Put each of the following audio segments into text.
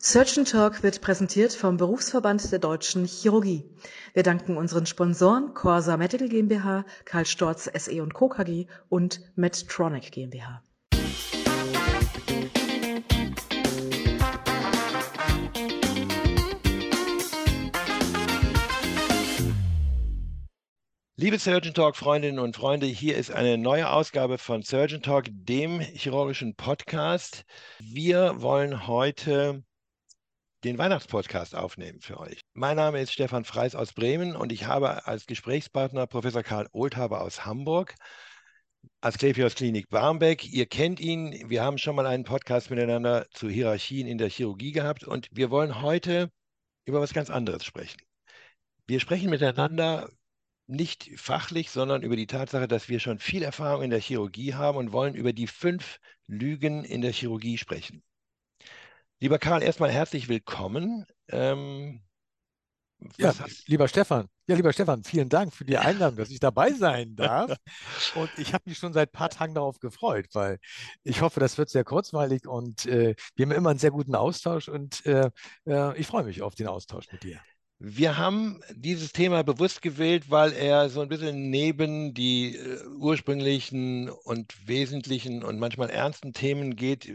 Surgeon Talk wird präsentiert vom Berufsverband der Deutschen Chirurgie. Wir danken unseren Sponsoren Corsa Medical GmbH, Karl Storz SE und Co. KG und Medtronic GmbH. Liebe Surgeon Talk Freundinnen und Freunde, hier ist eine neue Ausgabe von Surgeon Talk, dem chirurgischen Podcast. Wir wollen heute den Weihnachtspodcast aufnehmen für euch. Mein Name ist Stefan Freis aus Bremen und ich habe als Gesprächspartner Professor Karl Oldhaber aus Hamburg, Asklepios Klinik Barmbek. Ihr kennt ihn, wir haben schon mal einen Podcast miteinander zu Hierarchien in der Chirurgie gehabt und wir wollen heute über was ganz anderes sprechen. Wir sprechen miteinander nicht fachlich, sondern über die Tatsache, dass wir schon viel Erfahrung in der Chirurgie haben und wollen über die fünf Lügen in der Chirurgie sprechen. Lieber Karl, erstmal herzlich willkommen. Ähm, ja, lieber Stefan, ja, lieber Stefan, vielen Dank für die Einladung, dass ich dabei sein darf. Und ich habe mich schon seit ein paar Tagen darauf gefreut, weil ich hoffe, das wird sehr kurzweilig und äh, wir haben immer einen sehr guten Austausch und äh, äh, ich freue mich auf den Austausch mit dir. Wir haben dieses Thema bewusst gewählt, weil er so ein bisschen neben die äh, ursprünglichen und wesentlichen und manchmal ernsten Themen geht.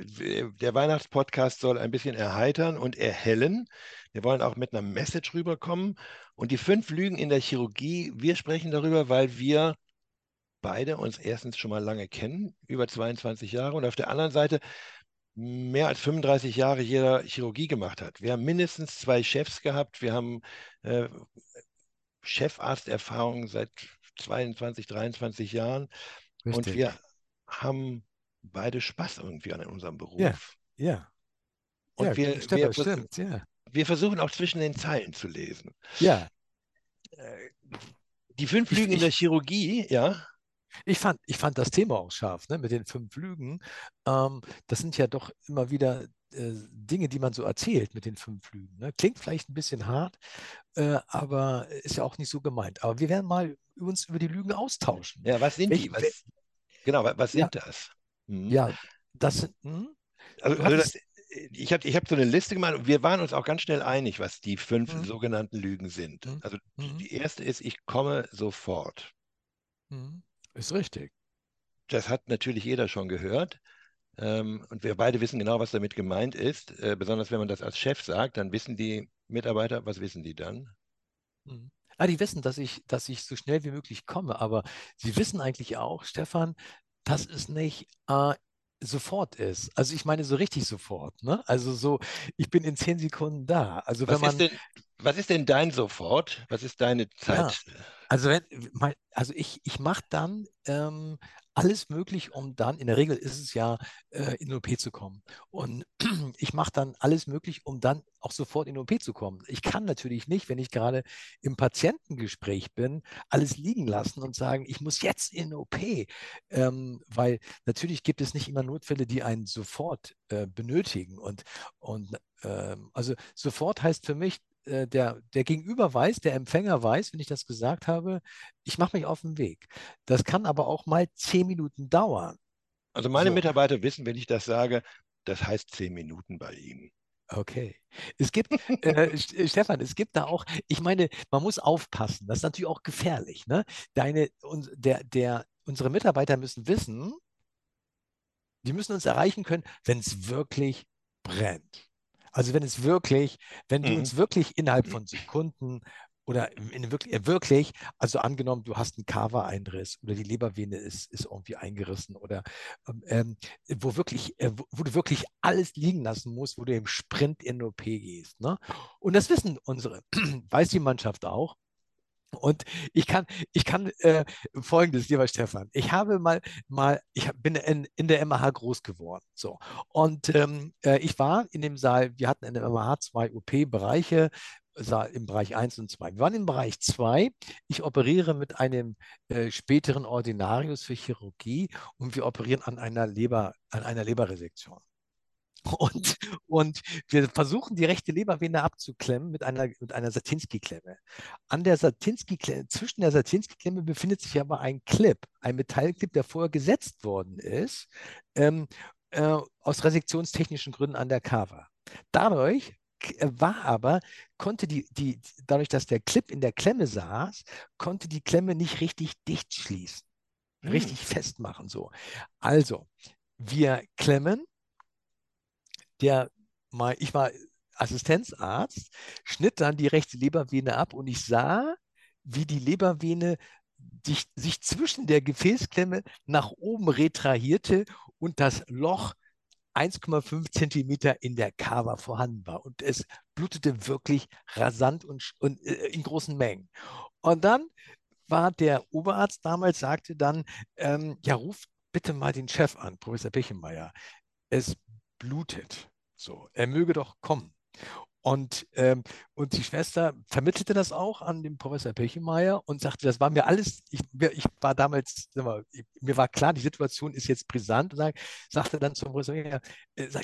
Der Weihnachtspodcast soll ein bisschen erheitern und erhellen. Wir wollen auch mit einer Message rüberkommen. Und die fünf Lügen in der Chirurgie, wir sprechen darüber, weil wir beide uns erstens schon mal lange kennen, über 22 Jahre, und auf der anderen Seite mehr als 35 Jahre jeder Chirurgie gemacht hat. Wir haben mindestens zwei Chefs gehabt. Wir haben äh, Chefarzterfahrung seit 22, 23 Jahren. Richtig. Und wir haben beide Spaß irgendwie an unserem Beruf. Ja, ja. Und ja, wir, stimmt, wir, stimmt, ja. wir versuchen auch zwischen den Zeilen zu lesen. Ja. Äh, die fünf Lügen in der Chirurgie, ja. Ich fand, ich fand das Thema auch scharf, ne, mit den fünf Lügen. Ähm, das sind ja doch immer wieder äh, Dinge, die man so erzählt mit den fünf Lügen. Ne? Klingt vielleicht ein bisschen hart, äh, aber ist ja auch nicht so gemeint. Aber wir werden mal uns über die Lügen austauschen. Ja, was sind Welch, die? Was, genau, was sind ja, das? Hm. Ja, das sind. Hm? Also, also das, ich habe ich hab so eine Liste gemacht und wir waren uns auch ganz schnell einig, was die fünf mhm. sogenannten Lügen sind. Mhm. Also mhm. die erste ist, ich komme sofort. Ist richtig. Das hat natürlich jeder schon gehört. Ähm, und wir beide wissen genau, was damit gemeint ist. Äh, besonders wenn man das als Chef sagt, dann wissen die Mitarbeiter, was wissen die dann? Mhm. Ah, die wissen, dass ich, dass ich so schnell wie möglich komme, aber sie wissen eigentlich auch, Stefan, dass es nicht äh, sofort ist. Also ich meine so richtig sofort. Ne? Also so, ich bin in zehn Sekunden da. Also was wenn man. Ist denn, was ist denn dein sofort? Was ist deine Zeit? Ja. Also wenn, also ich, ich mache dann ähm, alles möglich, um dann, in der Regel ist es ja, äh, in OP zu kommen. Und ich mache dann alles möglich, um dann auch sofort in OP zu kommen. Ich kann natürlich nicht, wenn ich gerade im Patientengespräch bin, alles liegen lassen und sagen, ich muss jetzt in OP. Ähm, weil natürlich gibt es nicht immer Notfälle, die einen sofort äh, benötigen. Und, und ähm, also sofort heißt für mich, äh, der, der Gegenüber weiß, der Empfänger weiß, wenn ich das gesagt habe, ich mache mich auf den Weg. Das kann aber auch mal zehn Minuten dauern. Also meine so. Mitarbeiter wissen, wenn ich das sage, das heißt zehn Minuten bei ihnen. Okay. Es gibt, äh, äh, Stefan, es gibt da auch, ich meine, man muss aufpassen. Das ist natürlich auch gefährlich. Ne? Deine, und der, der, unsere Mitarbeiter müssen wissen, die müssen uns erreichen können, wenn es wirklich brennt. Also wenn es wirklich, wenn du mhm. uns wirklich innerhalb von Sekunden oder in wirklich, äh, wirklich, also angenommen, du hast einen Kava-Einriss oder die Lebervene ist, ist irgendwie eingerissen oder ähm, ähm wo wirklich, äh, wo, wo, du wirklich alles liegen lassen musst, wo du im Sprint in OP gehst. Ne? Und das wissen unsere, weiß die Mannschaft auch. Und ich kann, ich kann äh, folgendes, lieber Stefan. Ich habe mal, mal, ich bin in, in der MH groß geworden. So. Und ähm, äh, ich war in dem Saal, wir hatten in der MH zwei OP-Bereiche, im Bereich 1 und 2. Wir waren im Bereich 2. Ich operiere mit einem äh, späteren Ordinarius für Chirurgie und wir operieren an einer Leber, an einer Leberresektion. Und, und wir versuchen, die rechte Lebervene abzuklemmen mit einer, mit einer Satinski-Klemme. An der Satinski-Klemme, zwischen der Satinski-Klemme befindet sich aber ein Clip, ein Metallclip, der vorher gesetzt worden ist, ähm, äh, aus resektionstechnischen Gründen an der Kava. Dadurch äh, war aber, konnte die, die, dadurch, dass der Clip in der Klemme saß, konnte die Klemme nicht richtig dicht schließen, Hm. richtig festmachen. So. Also, wir klemmen, der mal, ich war Assistenzarzt, schnitt dann die rechte Lebervene ab und ich sah, wie die Lebervene sich, sich zwischen der Gefäßklemme nach oben retrahierte und das Loch 1,5 Zentimeter in der Kava vorhanden war. Und es blutete wirklich rasant und, und äh, in großen Mengen. Und dann war der Oberarzt damals, sagte dann, ähm, ja, ruf bitte mal den Chef an, Professor Bechemeyer. Es blutet. So, er möge doch kommen. Und, ähm, und die Schwester vermittelte das auch an den Professor Pechemeyer und sagte, das war mir alles, ich, ich war damals, mal, ich, mir war klar, die Situation ist jetzt brisant und sag, sagte dann zum Professor, ja, äh, sag,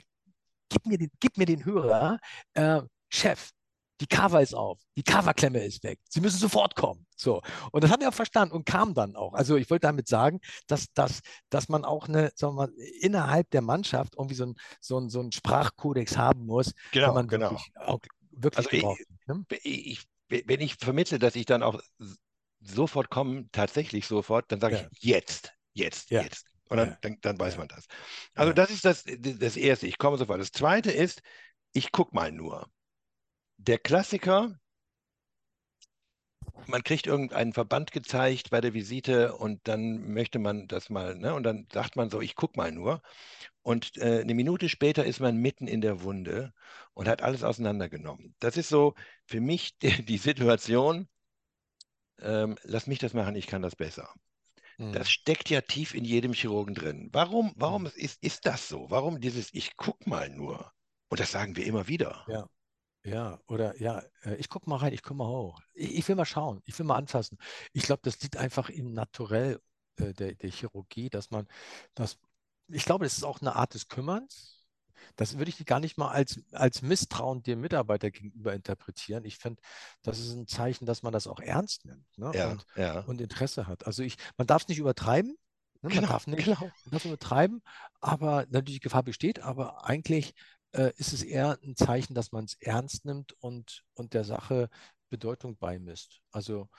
gib mir den, gib mir den Hörer, äh, Chef, die Cover ist auf, die Coverklemme ist weg, Sie müssen sofort kommen. So. Und das hat er auch verstanden und kam dann auch. Also ich wollte damit sagen, dass, dass, dass man auch eine, sagen wir mal, innerhalb der Mannschaft irgendwie so ein, so ein, so ein Sprachkodex haben muss, Genau, wenn man genau. wirklich, auch wirklich Also ich- gebraucht wird. Ne? ich, wenn ich vermittle, dass ich dann auch sofort komme, tatsächlich sofort, dann sage Ja. ich jetzt, jetzt, Ja. jetzt. Und dann, Ja. dann, dann weiß man das. Also das ist das, das Erste, ich komme sofort. Das Zweite ist, ich gucke mal nur. Der Klassiker, man kriegt irgendeinen Verband gezeigt bei der Visite und dann möchte man das mal, ne? Und dann sagt man so, ich gucke mal nur. Und äh, eine Minute später ist man mitten in der Wunde und hat alles auseinandergenommen. Das ist so für mich die, die Situation, ähm, lass mich das machen, ich kann das besser. Mhm. Das steckt ja tief in jedem Chirurgen drin. Warum, warum Mhm. ist, ist das so? Warum dieses, ich guck mal nur? Und das sagen wir immer wieder. Ja. Ja, oder ja, äh, ich gucke mal rein, ich komme mal hoch. Ich, ich will mal schauen, ich will mal anfassen. Ich glaube, das liegt einfach im Naturell äh, der, der Chirurgie, dass man das, ich glaube, das ist auch eine Art des Kümmerns. Das würde ich gar nicht mal als, als Misstrauen dem Mitarbeiter gegenüber interpretieren. Ich finde, das ist ein Zeichen, dass man das auch ernst nimmt ne? Ja, und, ja. und Interesse hat. Also ich, man darf es nicht übertreiben. Ne? Man Genau, darf nicht, genau. man darf übertreiben, aber natürlich die Gefahr besteht, aber eigentlich äh, ist es eher ein Zeichen, dass man es ernst nimmt und, und der Sache Bedeutung beimisst. Also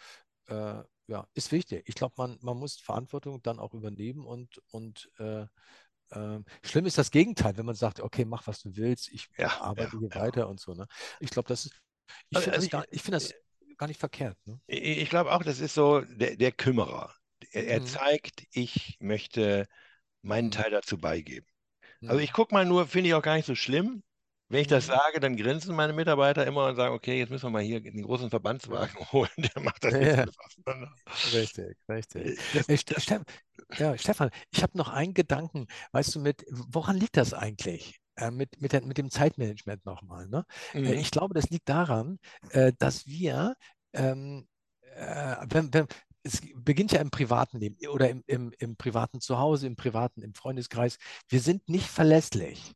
äh, ja, ist wichtig. Ich glaube, man, man muss Verantwortung dann auch übernehmen und, und äh, äh, schlimm ist das Gegenteil, wenn man sagt, okay, mach was du willst, ich Ja, arbeite ja, hier ja. weiter und so. Ne? Ich glaube, das ist, ich Also- finde also das, gar, ich find das gar nicht verkehrt. Ne? Ich, ich glaube auch, das ist so der, der Kümmerer. Er, er Mhm. zeigt, ich möchte meinen Mhm. Teil dazu beigeben. Also ich gucke mal nur, finde ich auch gar nicht so schlimm. Wenn ich das Mhm. sage, dann grinsen meine Mitarbeiter immer und sagen, okay, jetzt müssen wir mal hier den großen Verbandswagen holen, der macht das Ja, jetzt ja. alles auseinander. Richtig, richtig. Das, Äh, Ste- ja, Stefan, ich habe noch einen Gedanken. Weißt du, mit, woran liegt das eigentlich? Äh, mit, mit, der, mit dem Zeitmanagement nochmal. Ne? Äh, Mhm. ich glaube, das liegt daran, äh, dass wir, ähm, äh, wenn, wenn, es beginnt ja im privaten Leben oder im, im, im privaten Zuhause, im privaten, im Freundeskreis. Wir sind nicht verlässlich.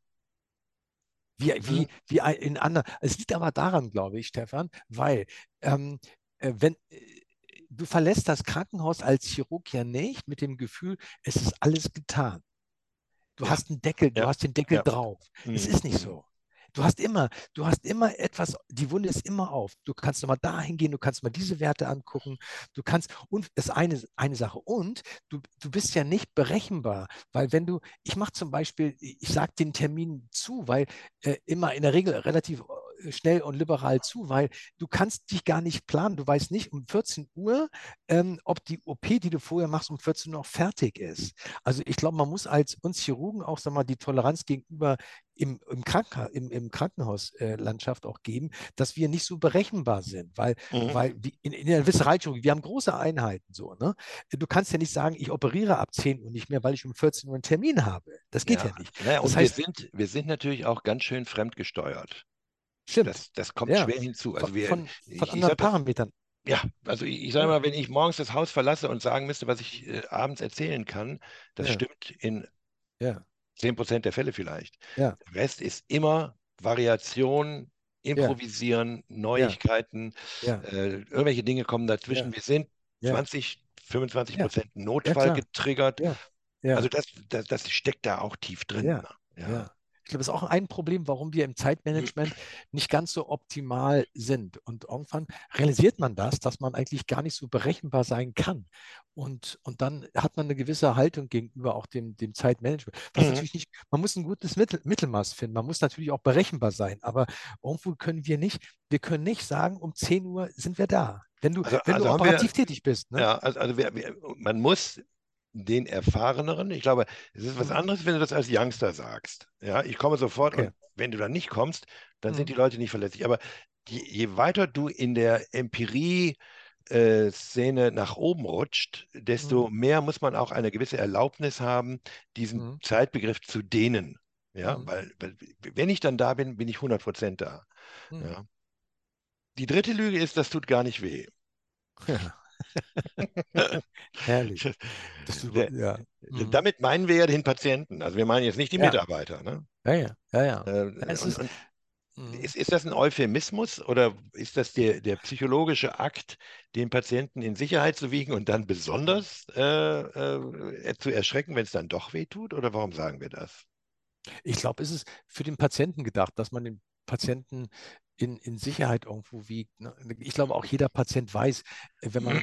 Wie, wie, Mhm. wie ein- in anderen. Es liegt aber daran, glaube ich, Stefan, weil ähm, äh, wenn äh, du verlässt das Krankenhaus als Chirurg ja nicht mit dem Gefühl, es ist alles getan. Du Ja, hast einen Deckel, du ja, hast den Deckel ja. drauf. Es Mhm, ist nicht so. Du hast immer, du hast immer etwas, die Wunde ist immer auf. Du kannst nochmal dahin gehen, du kannst mal diese Werte angucken. Du kannst, und das ist eine, eine Sache. Und du, du bist ja nicht berechenbar, weil wenn du, ich mache zum Beispiel, ich sage den Termin zu, weil äh, immer in der Regel relativ äh, schnell und liberal zu, weil du kannst dich gar nicht planen. Du weißt nicht um 14 Uhr, ähm, ob die OP, die du vorher machst, um 14 Uhr noch fertig ist. Also ich glaube, man muss als uns Chirurgen auch sag mal, die Toleranz gegenüber im, im, Krankenha im, im Krankenhauslandschaft auch geben, dass wir nicht so berechenbar sind, weil, Mhm. weil in, in der Visceralchirurgie, wir haben große Einheiten so, ne? Du kannst ja nicht sagen, ich operiere ab 10 Uhr nicht mehr, weil ich um 14 Uhr einen Termin habe. Das geht ja, Ja, nicht. naja, Das heißt- wir sind, wir sind natürlich auch ganz schön fremdgesteuert. Stimmt. Das, das kommt Ja, schwer hinzu. Also von, wir, von, von ich anderen sag Parametern. Ja, also ich, ich sage mal, wenn ich morgens das Haus verlasse und sagen müsste, was ich äh, abends erzählen kann, das Ja. stimmt in Ja, 10% der Fälle vielleicht. Ja. Der Rest ist immer Variation, Improvisieren, Neuigkeiten, äh, irgendwelche Dinge kommen dazwischen. Wir sind Ja. 20, 25 Prozent. Notfall getriggert. Also das, das, das steckt da auch tief drin. Ja. Ich glaube, das ist auch ein Problem, warum wir im Zeitmanagement nicht ganz so optimal sind. Und irgendwann realisiert man das, dass man eigentlich gar nicht so berechenbar sein kann. Und, und dann hat man eine gewisse Haltung gegenüber auch dem, dem Zeitmanagement. Was Mhm. natürlich nicht, man muss ein gutes Mittel, Mittelmaß finden. Man muss natürlich auch berechenbar sein. Aber irgendwo können wir nicht, wir können nicht sagen, um 10 Uhr sind wir da. Wenn du, Also- wenn also du haben wir- operativ tätig bist. Ne? Ja, also, also wir, wir, man muss den Erfahreneren, ich glaube, es ist was Mhm. anderes, wenn du das als Youngster sagst. Ja, ich komme sofort Okay. und wenn du dann nicht kommst, dann sind Mhm. die Leute nicht verlässlich. Aber je, je weiter du in der Empirie äh, Szene nach oben rutscht, desto mehr muss man auch eine gewisse Erlaubnis haben, diesen Mhm. Zeitbegriff zu dehnen. Ja, Mhm. weil, weil wenn ich dann da bin, bin ich 100% da. Mhm. Ja. Die dritte Lüge ist, das tut gar nicht weh. Ja. Herrlich. Der- ja. Mhm. Damit meinen wir ja den Patienten. Also wir meinen jetzt nicht die Ja. Mitarbeiter. Ne? ja, ja, ja, ja. Äh, es und, ist- und Mhm. ist, ist das ein Euphemismus oder ist das der, der psychologische Akt, den Patienten in Sicherheit zu wiegen und dann besonders äh, äh, zu erschrecken, wenn es dann doch weh tut? Oder warum sagen wir das? Ich glaube, es ist für den Patienten gedacht, dass man den Patienten in, in Sicherheit irgendwo wiegt. ne? Ich glaube, auch jeder Patient weiß, äh, wenn man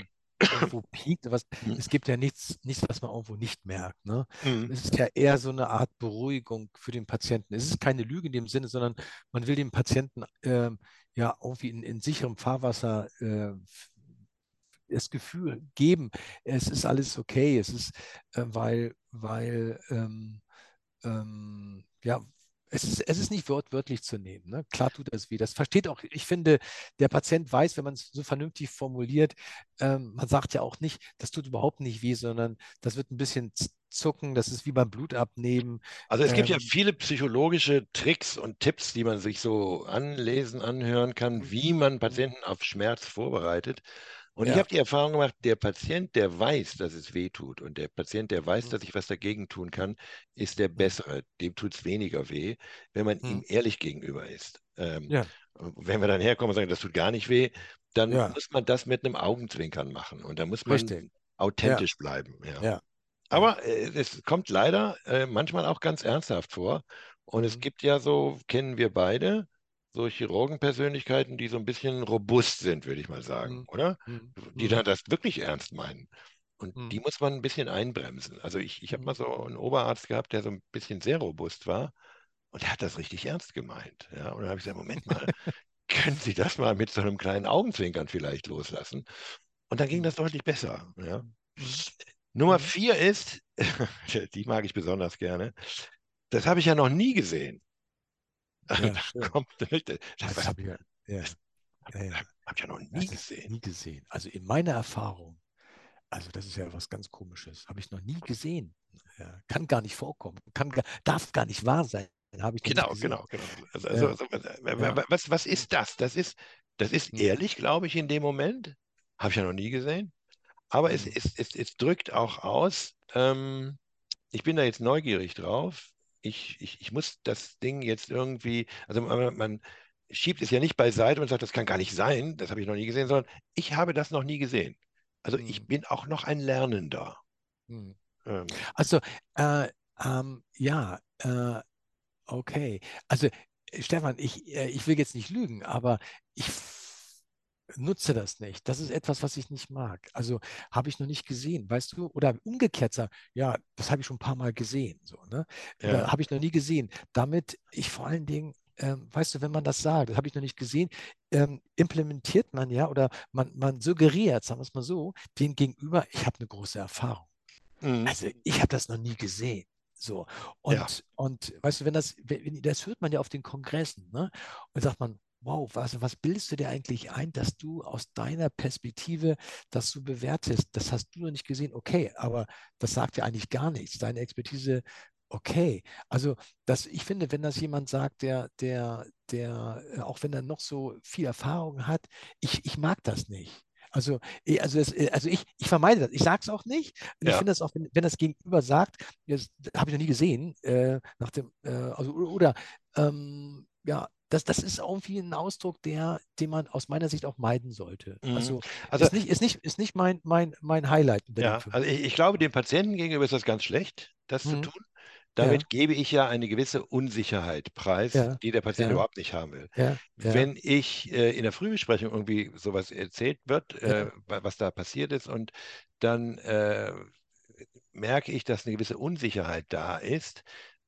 irgendwo piekt, was, Mhm. es gibt ja nichts, nichts, was man irgendwo nicht merkt. Ne? Mhm. Es ist ja eher so eine Art Beruhigung für den Patienten. Es ist keine Lüge in dem Sinne, sondern man will dem Patienten ähm, ja irgendwie in, in sicherem Fahrwasser äh, das Gefühl geben, es ist alles okay, es ist, äh, weil, weil ähm, ähm, ja, es ist, es ist nicht wortwörtlich zu nehmen. Ne? Klar tut es weh. Das versteht auch, ich finde, der Patient weiß, wenn man es so vernünftig formuliert, ähm, man sagt ja auch nicht, das tut überhaupt nicht weh, sondern das wird ein bisschen zucken, das ist wie beim Blutabnehmen. Also es gibt ja Ähm, viele psychologische Tricks und Tipps, die man sich so anlesen, anhören kann, Mhm. wie man Patienten auf Schmerz vorbereitet. Und ich Ja. habe die Erfahrung gemacht, der Patient, der weiß, dass es weh tut und der Patient, der weiß, Mhm. dass ich was dagegen tun kann, ist der bessere. Dem tut es weniger weh, wenn man ihm Mhm. ehrlich gegenüber ist. Ähm, Ja. Wenn wir dann herkommen und sagen, das tut gar nicht weh, dann Ja. muss man das mit einem Augenzwinkern machen und da muss man Richtig. authentisch bleiben. Ja. Aber äh, es kommt leider äh, manchmal auch ganz ernsthaft vor. Und es Mhm. gibt ja so, kennen wir beide, so Chirurgenpersönlichkeiten, die so ein bisschen robust sind, würde ich mal sagen, Mhm. oder? Mhm. Die Mhm. dann das wirklich ernst meinen. Und Mhm. die muss man ein bisschen einbremsen. Also ich, ich habe Mhm. mal so einen Oberarzt gehabt, der so ein bisschen sehr robust war und der hat das richtig ernst gemeint. Ja? Und dann habe ich gesagt, Moment mal, können Sie das mal mit so einem kleinen Augenzwinkern vielleicht loslassen? Und dann ging das deutlich besser. Ja? Nummer vier ist, die mag ich besonders gerne, das habe ich ja noch nie gesehen. Ja, Da kommt, das Das habe ich ja, habe ich ja noch nie gesehen. nie gesehen. Also in meiner Erfahrung, also das ist ja was ganz Komisches, habe ich noch nie gesehen. Kann gar nicht vorkommen, kann, gar- darf gar nicht wahr sein. Habe ich Genau, genau, genau. Also, also, also, äh, Ja. was, was ist das? Das ist, das ist ehrlich, glaube ich, in dem Moment. Habe ich ja noch nie gesehen. Aber es, es, es, es drückt auch aus, ähm, ich bin da jetzt neugierig drauf. Ich, ich, ich muss das Ding jetzt irgendwie, also man, man schiebt es ja nicht beiseite und sagt, das kann gar nicht sein, das habe ich noch nie gesehen, sondern ich habe das noch nie gesehen. Also ich Hm. bin auch noch ein Lernender. Hm. Ähm, Also, äh, ähm, ja, äh, okay. Also, Stefan, ich, äh, ich will jetzt nicht lügen, aber ich nutze das nicht. Das ist etwas, was ich nicht mag. Also, habe ich noch nicht gesehen, weißt du? Oder umgekehrt sagen, ja, das habe ich schon ein paar Mal gesehen, so, ne? Ja. habe ich noch nie gesehen. Damit ich vor allen Dingen, ähm, weißt du, wenn man das sagt, das habe ich noch nicht gesehen, ähm, implementiert man ja oder man, man suggeriert, sagen wir es mal so, den Gegenüber, ich habe eine große Erfahrung. Mhm. Also ich habe das noch nie gesehen. So. Und, Ja. und weißt du, wenn das, wenn- das hört man ja auf den Kongressen, ne? Und sagt man, wow, was, was bildest du dir eigentlich ein, dass du aus deiner Perspektive das so bewertest? Das hast du noch nicht gesehen, okay, aber das sagt ja eigentlich gar nichts. Deine Expertise, okay. Also das, ich finde, wenn das jemand sagt, der, der, der, äh, auch wenn er noch so viel Erfahrung hat, ich, ich mag das nicht. Also, eh, also, das, äh, also ich, ich vermeide das. Ich sage es auch nicht. Und ich Ja. finde das auch, wenn, wenn das Gegenüber sagt, das habe ich noch nie gesehen, äh, nach dem, äh, also, oder, oder ähm, ja, das, das ist irgendwie ein Ausdruck, der, den man aus meiner Sicht auch meiden sollte. Mhm. Also, Also ist nicht, ist nicht, ist nicht mein, mein, mein Highlight. Ja, also ich, ich glaube, dem Patienten gegenüber ist das ganz schlecht, das zu Mhm. tun. damit gebe ich ja eine gewisse Unsicherheit preis, Ja, die der Patient ja. überhaupt nicht haben will. ja, ja, Wenn ich äh, in der Frühbesprechung irgendwie sowas erzählt wird, äh, Ja. wa- was da passiert ist, und dann äh, merke ich, dass eine gewisse Unsicherheit da ist,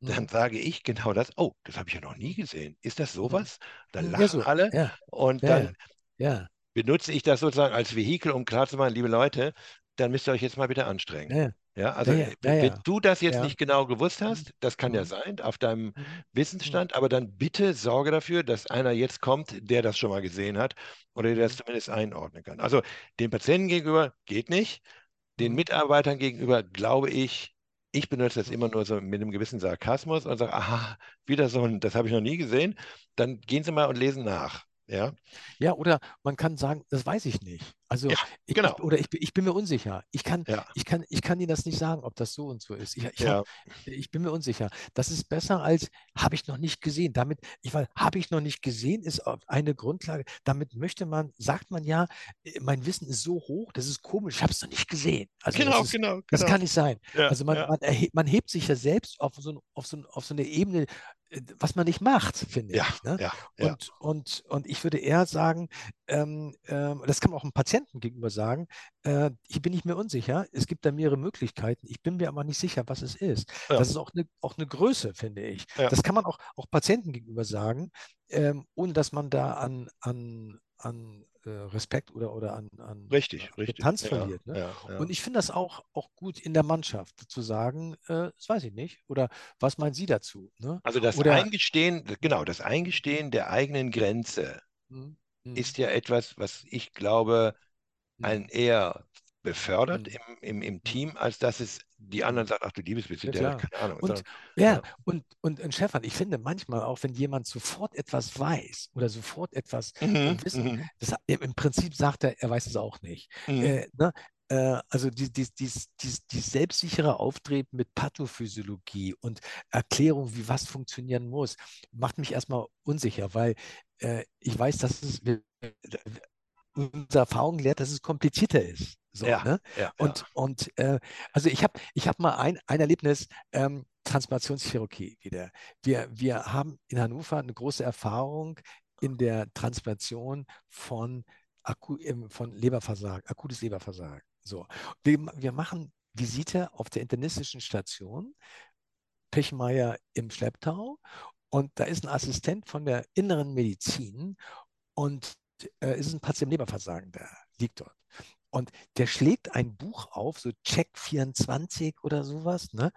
dann Mhm. sage ich genau das, oh, das habe ich ja noch nie gesehen. Ist das sowas? Dann Mhm. Ja, lachen so. alle Ja, und ja, dann ja, benutze ich das sozusagen als Vehikel, um klarzumachen, liebe Leute, dann müsst ihr euch jetzt mal bitte anstrengen. ja, Ja, also ja, ja, äh, ja, wenn ja. du das jetzt Ja. nicht genau gewusst hast, das kann ja Mhm. sein, auf deinem. Wissensstand, aber dann bitte sorge dafür, dass einer jetzt kommt, der das schon mal gesehen hat oder der das zumindest einordnen kann. Also den Patienten gegenüber geht nicht, den. Mitarbeitern gegenüber glaube ich, ich benutze das Mhm. immer nur so mit einem gewissen Sarkasmus und sage, aha, wieder so ein, das habe ich noch nie gesehen. Dann gehen Sie mal und lesen nach. Ja, Ja, oder man kann sagen, das weiß ich nicht. Also ja, ich, genau. oder ich, bin- ich bin mir unsicher. Ich kann, Ja, ich kann, ich kann Ihnen das nicht sagen, ob das so und so ist. Ich, ich, ja, hab, ich bin mir unsicher. Das ist besser als habe ich noch nicht gesehen. Damit, ich weiß, habe ich noch nicht gesehen, ist eine Grundlage. Damit möchte man, sagt man ja, äh, mein Wissen ist so hoch, das ist komisch, ich habe es noch nicht gesehen. Also das genau, ist, genau, das genau. kann nicht sein. Also man, man, erhebt, man hebt sich ja selbst auf so, auf so, auf so eine Ebene, was man nicht macht, finde ja, ich. Ne? ja, ja. Und, und, und ich würde eher sagen, ähm, ähm, das kann man auch einem Patienten gegenüber sagen, äh, ich bin nicht mehr unsicher, es gibt da mehrere Möglichkeiten, ich bin mir aber nicht sicher, was es ist. Ja. Das ist auch eine, auch eine Größe, finde ich. Das kann man auch, auch Patienten gegenüber sagen, ähm, ohne dass man da an, an, an äh, Respekt oder, oder an, an Richtig, richtig. Ja, verliert. Ne? ja, ja. Und ich finde das auch, auch gut in der Mannschaft zu sagen, äh, das weiß ich nicht. Oder was meinen Sie dazu? Ne? Also das Oder- Eingestehen, genau, das Eingestehen der eigenen Grenze Hm, hm, ist ja etwas, was ich glaube, hm. einen eher befördert Mhm. im, im, im Team, als dass es die anderen sagt, ach du liebes bisschen, Ja, der hat keine Ahnung. Und sondern, ja, Ja. und, und, und Stefan, ich finde manchmal auch, wenn jemand sofort etwas weiß oder sofort etwas Mhm, äh, wissen, mhm, das, im Prinzip sagt er, er weiß es auch nicht. mhm. Äh, ne? äh, also die, die, die, die, die selbstsichere Auftreten mit Pathophysiologie und Erklärung, wie was funktionieren muss, macht mich erstmal unsicher, weil äh, ich weiß, dass es wir- unsere Erfahrung lehrt, dass es komplizierter ist. So, Ja, ne? ja, Und, und äh, also ich habe ich hab mal ein, ein Erlebnis, ähm, Transplantationschirurgie wieder. Wir, wir haben in Hannover eine große Erfahrung in der Transplantation von, ähm, von Leberversagen, akutes Leberversagen. So. Wir, wir machen Visite auf der internistischen Station, Pechmeier im Schlepptau, und da ist ein Assistent von der inneren Medizin und äh, ist ein Patient Leberversagen, der liegt dort. Und der schlägt ein Buch auf, so Check 24 oder sowas, ne?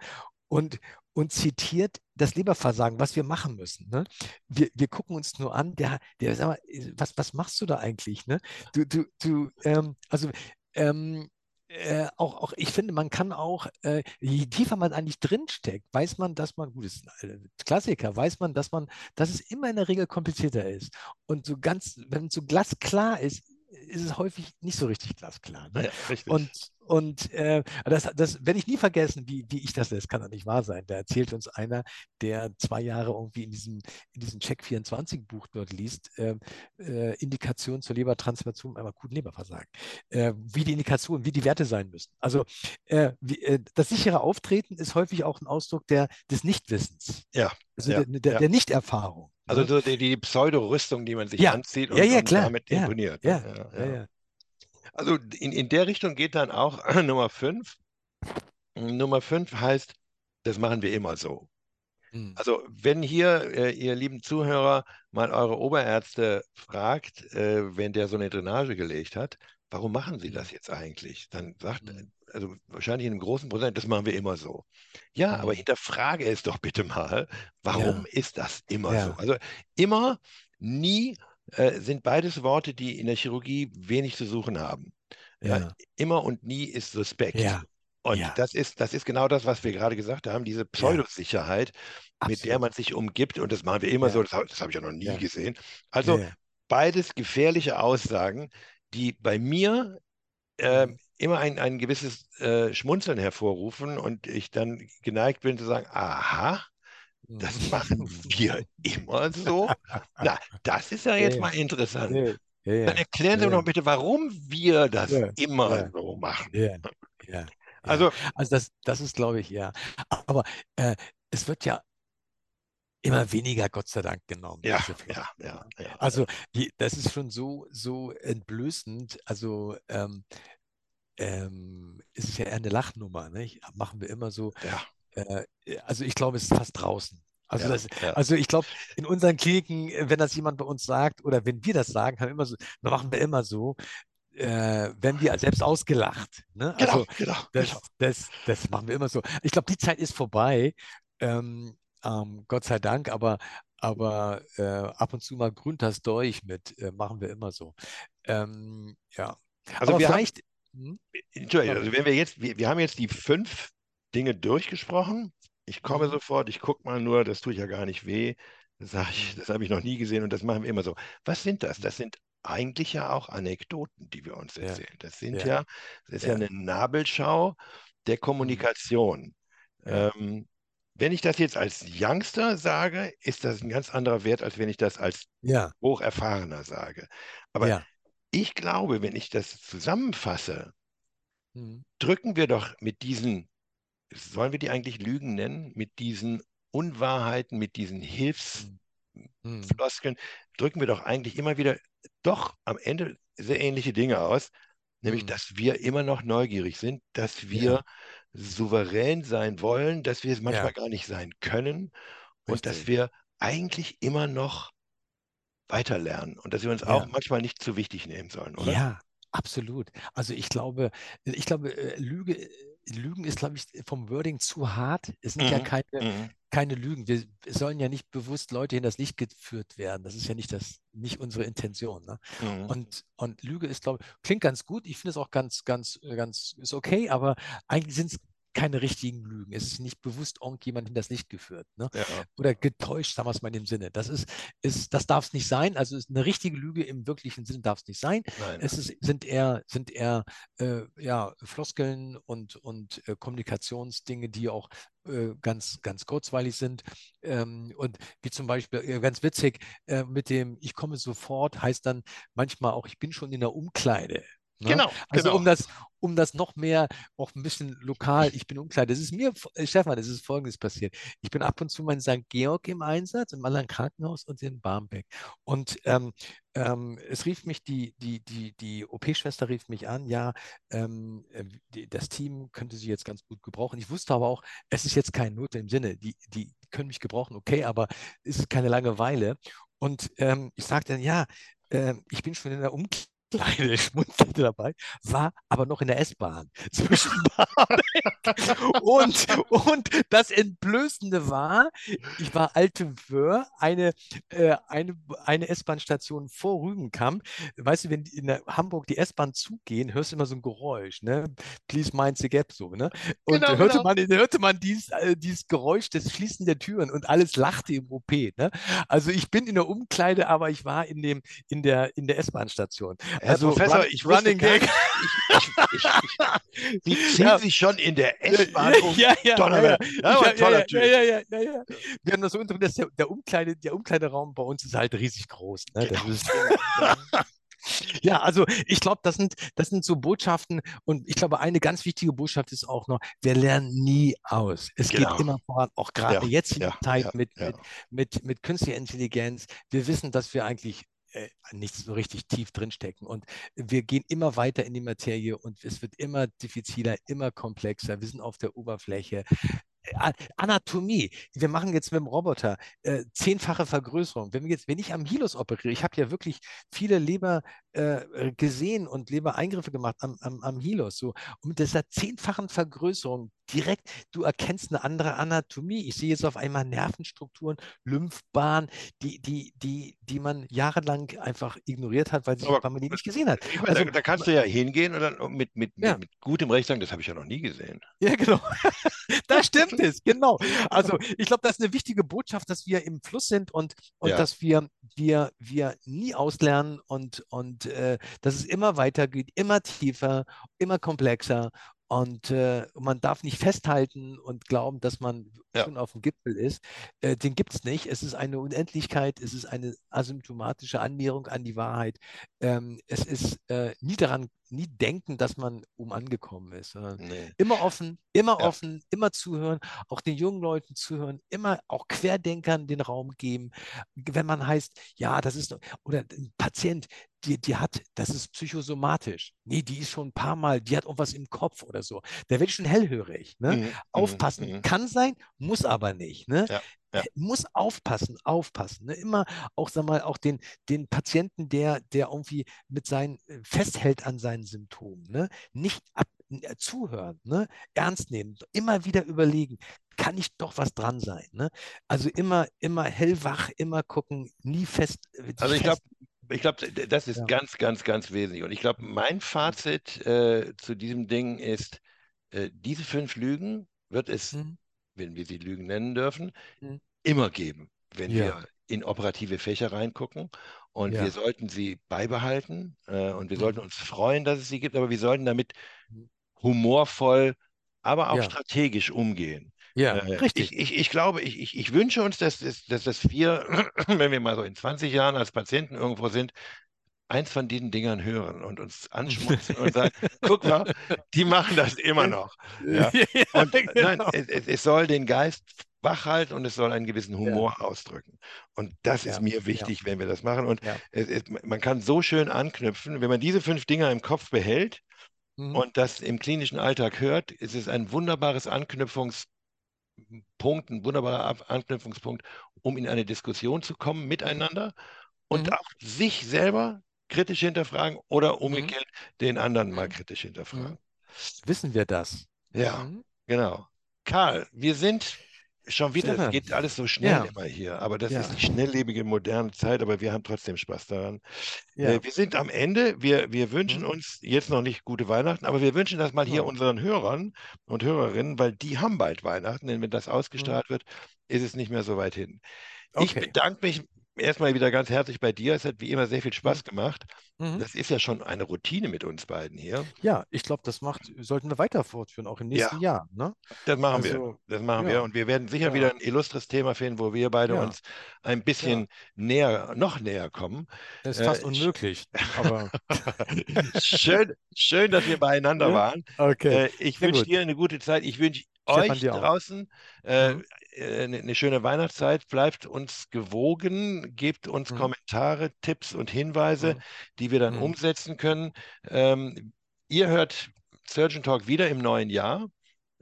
Und, und zitiert das Leberversagen, was wir machen müssen. Ne? Wir, wir gucken uns nur an, der, der sag mal, was, was machst du da eigentlich? Ne? Du, du, du, ähm, also ähm, äh, auch, auch, ich finde, man kann auch, äh, je tiefer man eigentlich drinsteckt, weiß man, dass man, gut, das ist ein äh, Klassiker, weiß man, dass man, dass es immer in der Regel komplizierter ist. Und so ganz, wenn es so glasklar ist, ist es häufig nicht so richtig glasklar. Ne? Ja, richtig. Und, und äh, das, das werde ich nie vergessen, wie, wie ich das, das kann doch nicht wahr sein. Da erzählt uns einer, der zwei Jahre irgendwie in diesem, in diesem Check 24 Buch dort liest, äh, äh, Indikation zur Lebertransplantation beim akuten Leberversagen. Äh, wie die Indikationen, wie die Werte sein müssen. Also äh, wie, äh, das sichere Auftreten ist häufig auch ein Ausdruck der, des Nichtwissens. Ja, Also ja, der, der, ja. der Nichterfahrung. Also ne? so die, die Pseudo-Rüstung, die man sich Ja, anzieht und, ja, ja, und damit imponiert. ne? ja, ja. Also in, in der Richtung geht dann auch Nummer 5. Nummer 5 heißt, das machen wir immer so. Hm. Also wenn hier, äh, ihr lieben Zuhörer, mal eure Oberärzte fragt, äh, wenn der so eine Drainage gelegt hat, warum machen Sie Mhm. das jetzt eigentlich? Dann sagt, Mhm. Also wahrscheinlich in einem großen Prozent, das machen wir immer so. Ja, aber Mhm. hinterfrage es doch bitte mal, warum Ja. ist das immer Ja. so? Also immer, nie äh, sind beides Worte, die in der Chirurgie wenig zu suchen haben. Ja, Ja, immer und nie ist suspekt. ja, Und das ist, das ist genau das, was wir gerade gesagt haben, diese Pseudosicherheit, mit der man sich umgibt. Und das machen wir immer so, das, das habe ich ja noch nie gesehen. Also beides gefährliche Aussagen, die bei mir äh, immer ein, ein gewisses äh, Schmunzeln hervorrufen und ich dann geneigt bin zu sagen, aha, das Mhm. machen wir immer so. Na, das ist ja jetzt ja. mal interessant. Ja, ja, Dann erklären Sie mir noch bitte, warum wir das immer so machen. ja, ja, ja. Also, Also das, das ist, glaube ich, ja. Aber äh, es wird ja immer weniger, Gott sei Dank, genommen. Ja, ja, ja, ja. Also die, das ist schon so, so entblößend. Also ähm, ähm, es ist ja eher eine Lachnummer. Nicht? Machen wir immer so. ja, Äh, also ich glaube, es ist fast draußen. Also, ja, das, ja. also ich glaube, in unseren Kliniken, äh, wenn das jemand bei uns sagt oder wenn wir das sagen, haben wir immer so, dann machen wir immer so, äh, werden wir selbst ausgelacht. Ne? Genau, Also genau, das, genau. das, das machen wir immer so. Ich glaube, die Zeit ist vorbei. Ähm, ähm, Gott sei Dank, aber, aber äh, ab und zu mal grünt das durch mit, äh, machen wir immer so. Ähm, ja. Also aber wir haben- vielleicht. Hm? Entschuldigung, also wenn wir jetzt, wir, wir haben jetzt die fünf Dinge durchgesprochen. Ich komme Mhm. sofort, ich gucke mal nur, das tut ja gar nicht weh. Das, sag ich, Mhm. das habe ich noch nie gesehen und das machen wir immer so. Was sind das? Das sind eigentlich ja auch Anekdoten, die wir uns Ja. erzählen. Das sind Ja. ja, das ist ja Ja. Mhm. eine Nabelschau der Kommunikation. Ja. Ähm, wenn ich das jetzt als Youngster sage, ist das ein ganz anderer Wert, als wenn ich das als Ja, Hocherfahrener sage. Aber ja. ich glaube, wenn ich das zusammenfasse, Mhm. drücken wir doch mit diesen, sollen wir die eigentlich Lügen nennen, mit diesen Unwahrheiten, mit diesen Hilfsfloskeln, Mhm. drücken wir doch eigentlich immer wieder doch am Ende sehr ähnliche Dinge aus, nämlich Mhm. dass wir immer noch neugierig sind, dass wir Ja. Souverän sein wollen, dass wir es manchmal Ja. gar nicht sein können und dass wir eigentlich immer noch weiterlernen und dass wir uns auch Ja. manchmal nicht zu wichtig nehmen sollen, oder? Ja, absolut. Also ich glaube, ich glaube, äh, Lüge, Lügen ist, glaube ich, vom Wording zu hart. Es sind ja Mhm. keine, Mhm. keine Lügen. Wir sollen ja nicht bewusst Leute in das Licht geführt werden. Das ist ja nicht das, nicht unsere Intention. Ne? Mhm. Und, und Lüge ist, glaube ich, klingt ganz gut. Ich finde es auch ganz, ganz, äh, ganz, ist okay, aber eigentlich sind es keine richtigen Lügen. Es ist nicht bewusst irgendjemand in das Licht geführt. Ne? Ja. Oder getäuscht, sagen wir es mal in dem Sinne. Das ist, ist, das darf es nicht sein. Also ist eine richtige Lüge im wirklichen Sinn darf es nicht sein. Nein. Es ist, sind eher, sind eher äh, ja, Floskeln und, und äh, Kommunikationsdinge, die auch äh, ganz, ganz kurzweilig sind. Ähm, und wie zum Beispiel, äh, ganz witzig, äh, mit dem Ich komme sofort heißt dann manchmal auch, ich bin schon in der Umkleide. Ne? Genau, Also genau. um das, um das noch mehr, auch ein bisschen lokal, ich bin Umkleide. Das ist mir, Stefan, es ist Folgendes passiert. Ich bin ab und zu mal in St. Georg im Einsatz, im anderen Krankenhaus und in Barmbek. Und ähm, ähm, es rief mich, die, die, die, die OP-Schwester rief mich an, ja, ähm, äh, die, das Team könnte sie jetzt ganz gut gebrauchen. Ich wusste aber auch, es ist jetzt kein Not im Sinne, die, die können mich gebrauchen, okay, aber es ist keine Langeweile. Und ähm, ich sagte dann, ja, äh, ich bin schon in der Umkleide. Kleine schmunzelte dabei, war aber noch in der S-Bahn zwischen und, und das Entblößende war, ich war alte Wöhr, eine, äh, eine, eine S-Bahn-Station vor Rügenkamp. Weißt du, wenn in Hamburg die S-Bahn zugehen, hörst du immer so ein Geräusch, ne? Please mind the gap, so, ne? Und Genau, hörte genau. man, hörte man dies, äh, dieses Geräusch des Schließen der Türen und alles lachte im OP, ne? Also ich bin in der Umkleide, aber ich war in dem, in der, in der S-Bahn-Station. Herr Also Professor, ich Running Gag. nicht, ich, ich, ich, ich, Sie ziehen Ja. sich schon in der S-Bahn um. Ja, ja, ja, Donnerwetter. ja, Ja, toller Typ. Wir haben das so unter, dass der, der, Umkleide, der Umkleideraum bei uns ist halt riesig groß. Ne? Genau. ist, ja, also ich glaube, das sind, das sind so Botschaften und ich glaube, eine ganz wichtige Botschaft ist auch noch, wir lernen nie aus. Es Genau. geht immer voran, auch gerade Ja, in der Zeit mit, mit, mit, mit künstlicher Intelligenz. Wir wissen, dass wir eigentlich nicht so richtig tief drinstecken. Und wir gehen immer weiter in die Materie und es wird immer diffiziler, immer komplexer. Wir sind auf der Oberfläche. A- Anatomie. Wir machen jetzt mit dem Roboter äh, zehnfache Vergrößerung. Wenn wir jetzt, wenn ich am Hilus operiere, ich habe ja wirklich viele Leber äh, gesehen und Lebereingriffe gemacht am, am, am Hilus. So. Und mit dieser zehnfachen Vergrößerung direkt, du erkennst eine andere Anatomie. Ich sehe jetzt auf einmal Nervenstrukturen, Lymphbahnen, die, die, die, die man jahrelang einfach ignoriert hat, weil, sie, weil man die nicht gesehen hat. Meine, Also- da, da kannst du ja hingehen und dann mit, mit, Ja. mit gutem Recht sagen, das habe ich ja noch nie gesehen. Ja, genau. Da stimmt es, genau. Also ich glaube, das ist eine wichtige Botschaft, dass wir im Fluss sind und, und Ja. dass wir, wir, wir nie auslernen und, und äh, dass es immer weitergeht, immer tiefer, immer komplexer. Und äh, man darf nicht festhalten und glauben, dass man Ja. schon auf dem Gipfel ist. Äh, den gibt es nicht. Es ist eine Unendlichkeit, es ist eine asymptomatische Annäherung an die Wahrheit. Ähm, es ist äh, nie daran nie denken, dass man um angekommen ist, sondern Nee. immer offen, immer Ja. offen, immer zuhören, auch den jungen Leuten zuhören, immer auch Querdenkern den Raum geben. Wenn man heißt, ja, das ist, oder ein Patient, die, die hat, das ist psychosomatisch. Nee, die ist schon ein paar Mal, die hat irgendwas im Kopf oder so. Da werde ich schon hellhörig. Ne? Mhm, mhm, Aufpassen mhm. kann sein, muss aber nicht. Ne? Ja, ja. Muss aufpassen, aufpassen. Ne? Immer auch, sag mal, auch den, den Patienten, der, der irgendwie mit seinen, äh, festhält an seinen Symptomen, ne? nicht ab, äh, zuhören, ne? ernst nehmen, immer wieder überlegen, kann nicht doch was dran sein. Ne? Also immer, immer hellwach, immer gucken, nie fest. äh, Also ich glaube, ich glaube, das ist Ja. ganz, ganz, ganz wesentlich. Und ich glaube, mein Fazit äh, zu diesem Ding ist, äh, diese fünf Lügen wird es, Mhm. Wenn wir sie Lügen nennen dürfen, Mhm. immer geben, wenn Ja. wir in operative Fächer reingucken. Und Ja. wir sollten sie beibehalten äh, und wir Mhm. sollten uns freuen, dass es sie gibt, aber wir sollten damit Mhm. humorvoll, aber auch Ja. strategisch umgehen. ja, Äh, richtig. Ich, ich, ich glaube, ich, ich, wünsche uns, dass, dass, dass wir, wenn wir mal so in 20 Jahren als Patienten irgendwo sind, eins von diesen Dingern hören und uns anschmutzen und sagen, guck mal, die machen das immer noch. Ja. Und nein, genau. es, es, es soll den Geist wach halten und es soll einen gewissen Humor ausdrücken. Und das ist Ja, mir ja. wichtig, wenn wir das machen. Und Ja. es, es, man kann so schön anknüpfen, wenn man diese fünf Dinger im Kopf behält, Mhm. und das im klinischen Alltag hört, ist es ein wunderbares Anknüpfungspunkt, ein wunderbarer Anknüpfungspunkt, um in eine Diskussion zu kommen miteinander und Mhm. auch sich selber kritisch hinterfragen oder umgekehrt den anderen mal Mhm. kritisch hinterfragen. Wissen wir das? Ja, Mhm. genau. Karl, wir sind schon wieder, es geht alles so schnell Ja. immer hier, aber das Ja. ist die schnelllebige moderne Zeit, aber wir haben trotzdem Spaß daran. Ja. Äh, wir sind am Ende. Wir, wir wünschen Mhm. uns jetzt noch nicht gute Weihnachten, aber wir wünschen das mal hier Ja. unseren Hörern und Hörerinnen, weil die haben bald Weihnachten, denn wenn das ausgestrahlt wird, ist es nicht mehr so weit hin. Ich Okay. bedanke mich erstmal wieder ganz herzlich bei dir. Es hat wie immer sehr viel Spaß gemacht. Mhm. Das ist ja schon eine Routine mit uns beiden hier. Ja, ich glaube, das macht, sollten wir weiter fortführen, auch im nächsten Jahr. Ne? Das machen wir. Also, Das machen ja. wir. Und wir werden sicher Ja. wieder ein illustres Thema finden, wo wir beide Ja. uns ein bisschen näher, noch näher kommen. Das ist Äh, fast sch- unmöglich. Aber schön, schön, dass wir beieinander Ja. waren. okay. Äh, ich wünsche dir eine gute Zeit. Ich wünsche euch draußen äh, Mhm. äh, eine, eine schöne Weihnachtszeit. Bleibt uns gewogen, gebt uns Mhm. Kommentare, Tipps und Hinweise, Mhm. die wir dann Mhm. umsetzen können. Ähm, ihr hört Surgeon Talk wieder im neuen Jahr.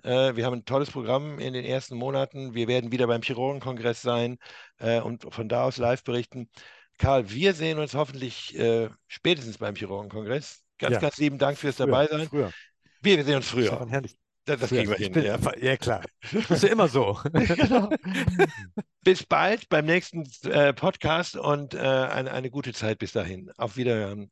Äh, wir haben ein tolles Programm in den ersten Monaten. Wir werden wieder beim Chirurgenkongress sein äh, und von da aus live berichten. Karl, wir sehen uns hoffentlich äh, spätestens beim Chirurgenkongress. Ganz, Ja. ganz lieben Dank fürs Früher, dabei sein. Früher. Wir, sehen uns früher. Stefan, herrlich. Das, das kriegen wir hin. bin, Ja. ja, klar. Das ist ja immer so. Genau. Bis bald beim nächsten äh, Podcast und äh, eine, eine gute Zeit bis dahin. Auf Wiederhören.